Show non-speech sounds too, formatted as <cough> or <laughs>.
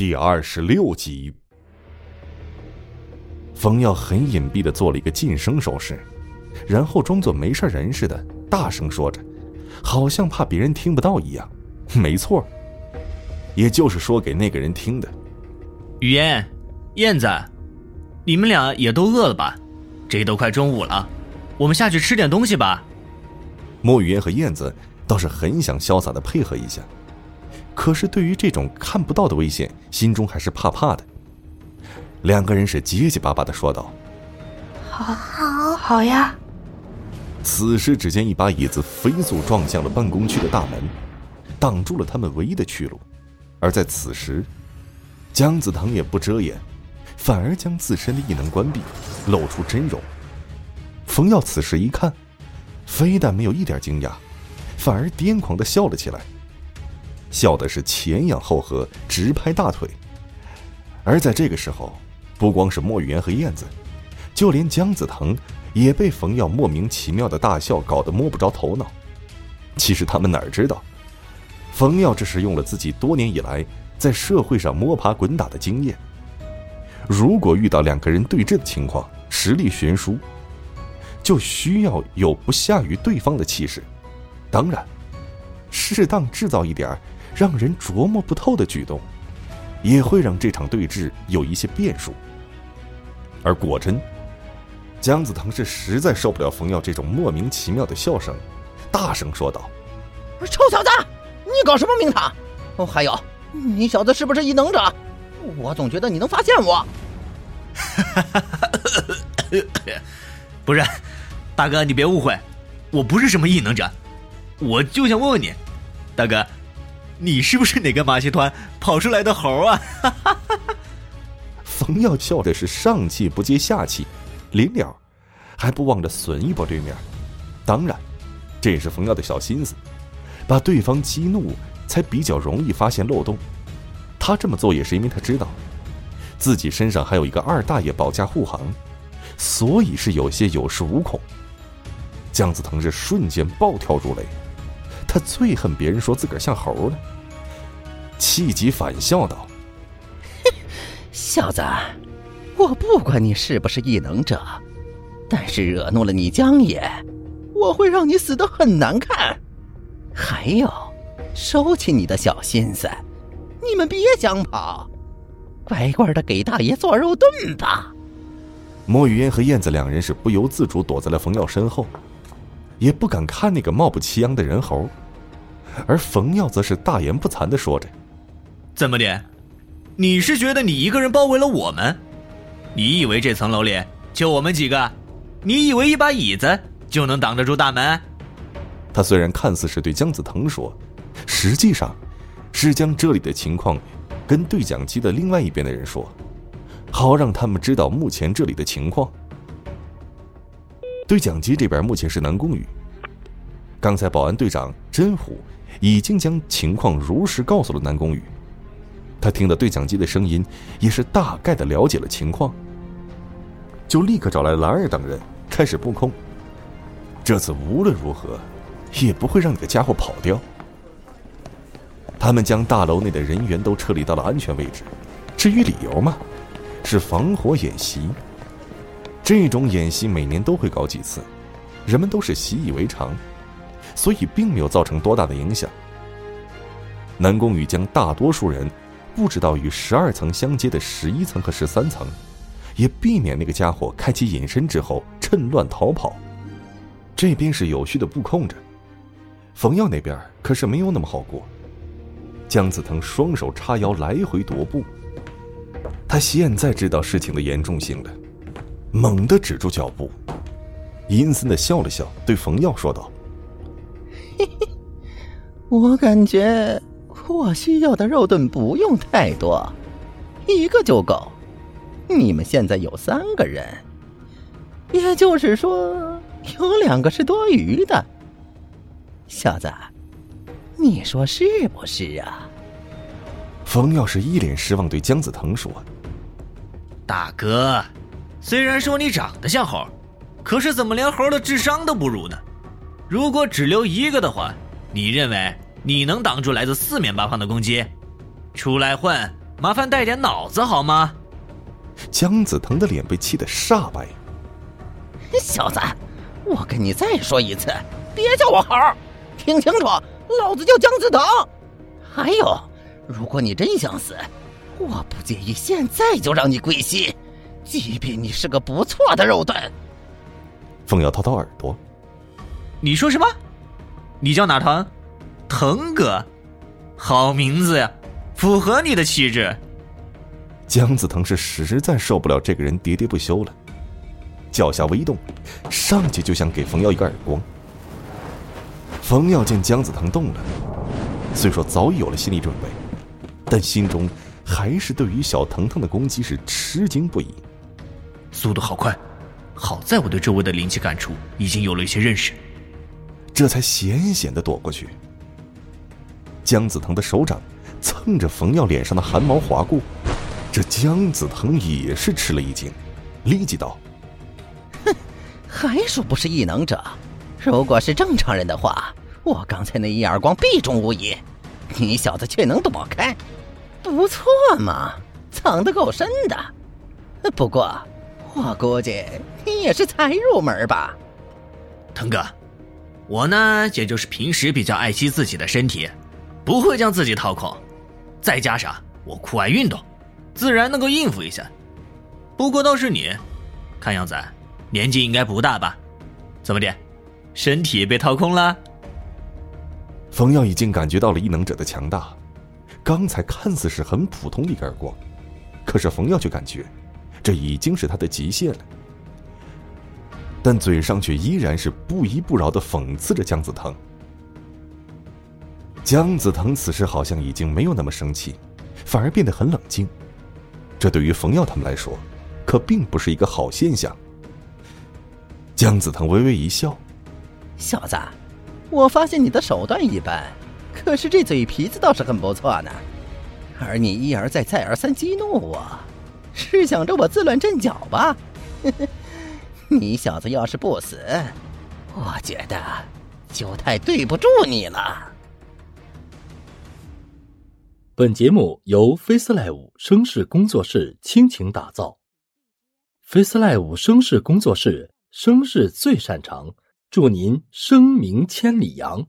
第二十六集，冯耀很隐蔽的做了一个噤声手势，然后装作没事人似的，大声说着，好像怕别人听不到一样。没错，也就是说给那个人听的。雨嫣、燕子，你们俩也都饿了吧？这都快中午了，我们下去吃点东西吧。莫雨嫣和燕子倒是很想潇洒的配合一下。可是，对于这种看不到的危险，心中还是怕怕的。两个人是结结巴巴的说道：“好，好，好呀。”此时，只见一把椅子飞速撞向了办公区的大门，挡住了他们唯一的去路。而在此时，姜子腾也不遮掩，反而将自身的异能关闭，露出真容。冯耀此时一看，非但没有一点惊讶，反而癫狂的笑了起来。笑的是前仰后合，直拍大腿。而在这个时候，不光是莫雨言和燕子，就连姜子腾也被冯耀莫名其妙的大笑搞得摸不着头脑。其实他们哪儿知道，冯耀这是用了自己多年以来在社会上摸爬滚打的经验。如果遇到两个人对峙的情况，实力悬殊，就需要有不下于对方的气势。当然，适当制造一点儿。让人琢磨不透的举动，也会让这场对峙有一些变数。而果真，姜子腾是实在受不了冯耀这种莫名其妙的笑声，大声说道：“臭小子，你搞什么名堂？哦，还有，你小子是不是异能者？我总觉得你能发现我。<laughs> ”不是，大哥，你别误会，我不是什么异能者，我就想问问你，大哥。你是不是哪个马戏团跑出来的猴啊？<laughs> 冯耀笑的是上气不接下气，临了还不忘着损一波对面。当然，这也是冯耀的小心思，把对方激怒才比较容易发现漏洞。他这么做也是因为他知道自己身上还有一个二大爷保驾护航，所以是有些有恃无恐。姜子腾是瞬间暴跳如雷。他最恨别人说自个儿像猴了，气急反笑道：“ <laughs> 小子，我不管你是不是异能者，但是惹怒了你江爷，我会让你死的很难看。还有，收起你的小心思，你们别想跑，乖乖的给大爷做肉盾吧。”莫雨嫣和燕子两人是不由自主躲在了冯耀身后。也不敢看那个貌不齐扬的人猴，而冯耀则是大言不惭的说着：“怎么的？你是觉得你一个人包围了我们？你以为这层楼里就我们几个？你以为一把椅子就能挡得住大门？”他虽然看似是对姜子腾说，实际上是将这里的情况跟对讲机的另外一边的人说，好让他们知道目前这里的情况。对讲机这边目前是南宫羽。刚才保安队长真虎已经将情况如实告诉了南宫羽，他听到对讲机的声音，也是大概的了解了情况，就立刻找来兰儿等人开始布控。这次无论如何，也不会让你的家伙跑掉。他们将大楼内的人员都撤离到了安全位置，至于理由嘛，是防火演习。这种演习每年都会搞几次，人们都是习以为常，所以并没有造成多大的影响。南宫羽将大多数人布置到与十二层相接的十一层和十三层，也避免那个家伙开启隐身之后趁乱逃跑。这边是有序的布控着，冯耀那边可是没有那么好过。姜子腾双手叉腰来回踱步，他现在知道事情的严重性了。猛地止住脚步，阴森的笑了笑，对冯耀说道：“嘿嘿，我感觉我需要的肉盾不用太多，一个就够。你们现在有三个人，也就是说有两个是多余的。小子，你说是不是啊？”冯耀是一脸失望，对姜子腾说：“大哥。”虽然说你长得像猴，可是怎么连猴的智商都不如呢？如果只留一个的话，你认为你能挡住来自四面八方的攻击？出来混麻烦带点脑子好吗？姜子腾的脸被气得煞白。小子，我跟你再说一次，别叫我猴，听清楚，老子叫姜子腾。还有，如果你真想死，我不介意现在就让你归西，即便你是个不错的肉盾。凤瑶掏掏耳朵，你说什么？你叫哪腾？腾哥，好名字呀，符合你的气质。姜子腾是实在受不了这个人喋喋不休了，脚下微动，上去就想给冯耀一个耳光。冯耀见姜子腾动了，虽说早已有了心理准备，但心中还是对于小腾腾的攻击是吃惊不已。速度好快，好在我对周围的灵气感触已经有了一些认识，这才险险的躲过去。姜子腾的手掌蹭着冯耀脸上的汗毛划过，这姜子腾也是吃了一惊，立即道：“哼，还说不是异能者？如果是正常人的话，我刚才那一耳光必中无疑。你小子却能躲开，不错嘛，藏得够深的。不过，我估计你也是才入门吧？腾哥，我呢，也就是平时比较爱惜自己的身体。”不会将自己掏空，再加上我酷爱运动，自然能够应付一下。不过倒是你，看样子年纪应该不大吧？怎么的，身体被掏空了？冯耀已经感觉到了异能者的强大，刚才看似是很普通的一个耳光，可是冯耀却感觉这已经是他的极限了。但嘴上却依然是不依不饶的讽刺着姜子腾。姜子腾此时好像已经没有那么生气，反而变得很冷静。这对于冯耀他们来说，可并不是一个好现象。姜子腾微微一笑：“小子，我发现你的手段一般，可是这嘴皮子倒是很不错呢。而你一而再、再而三激怒我，是想着我自乱阵脚吧？<laughs> 你小子要是不死，我觉得就太对不住你了。”本节目由 FaceLive 声势工作室倾情打造，FaceLive 声势工作室声势最擅长，祝您声名千里扬。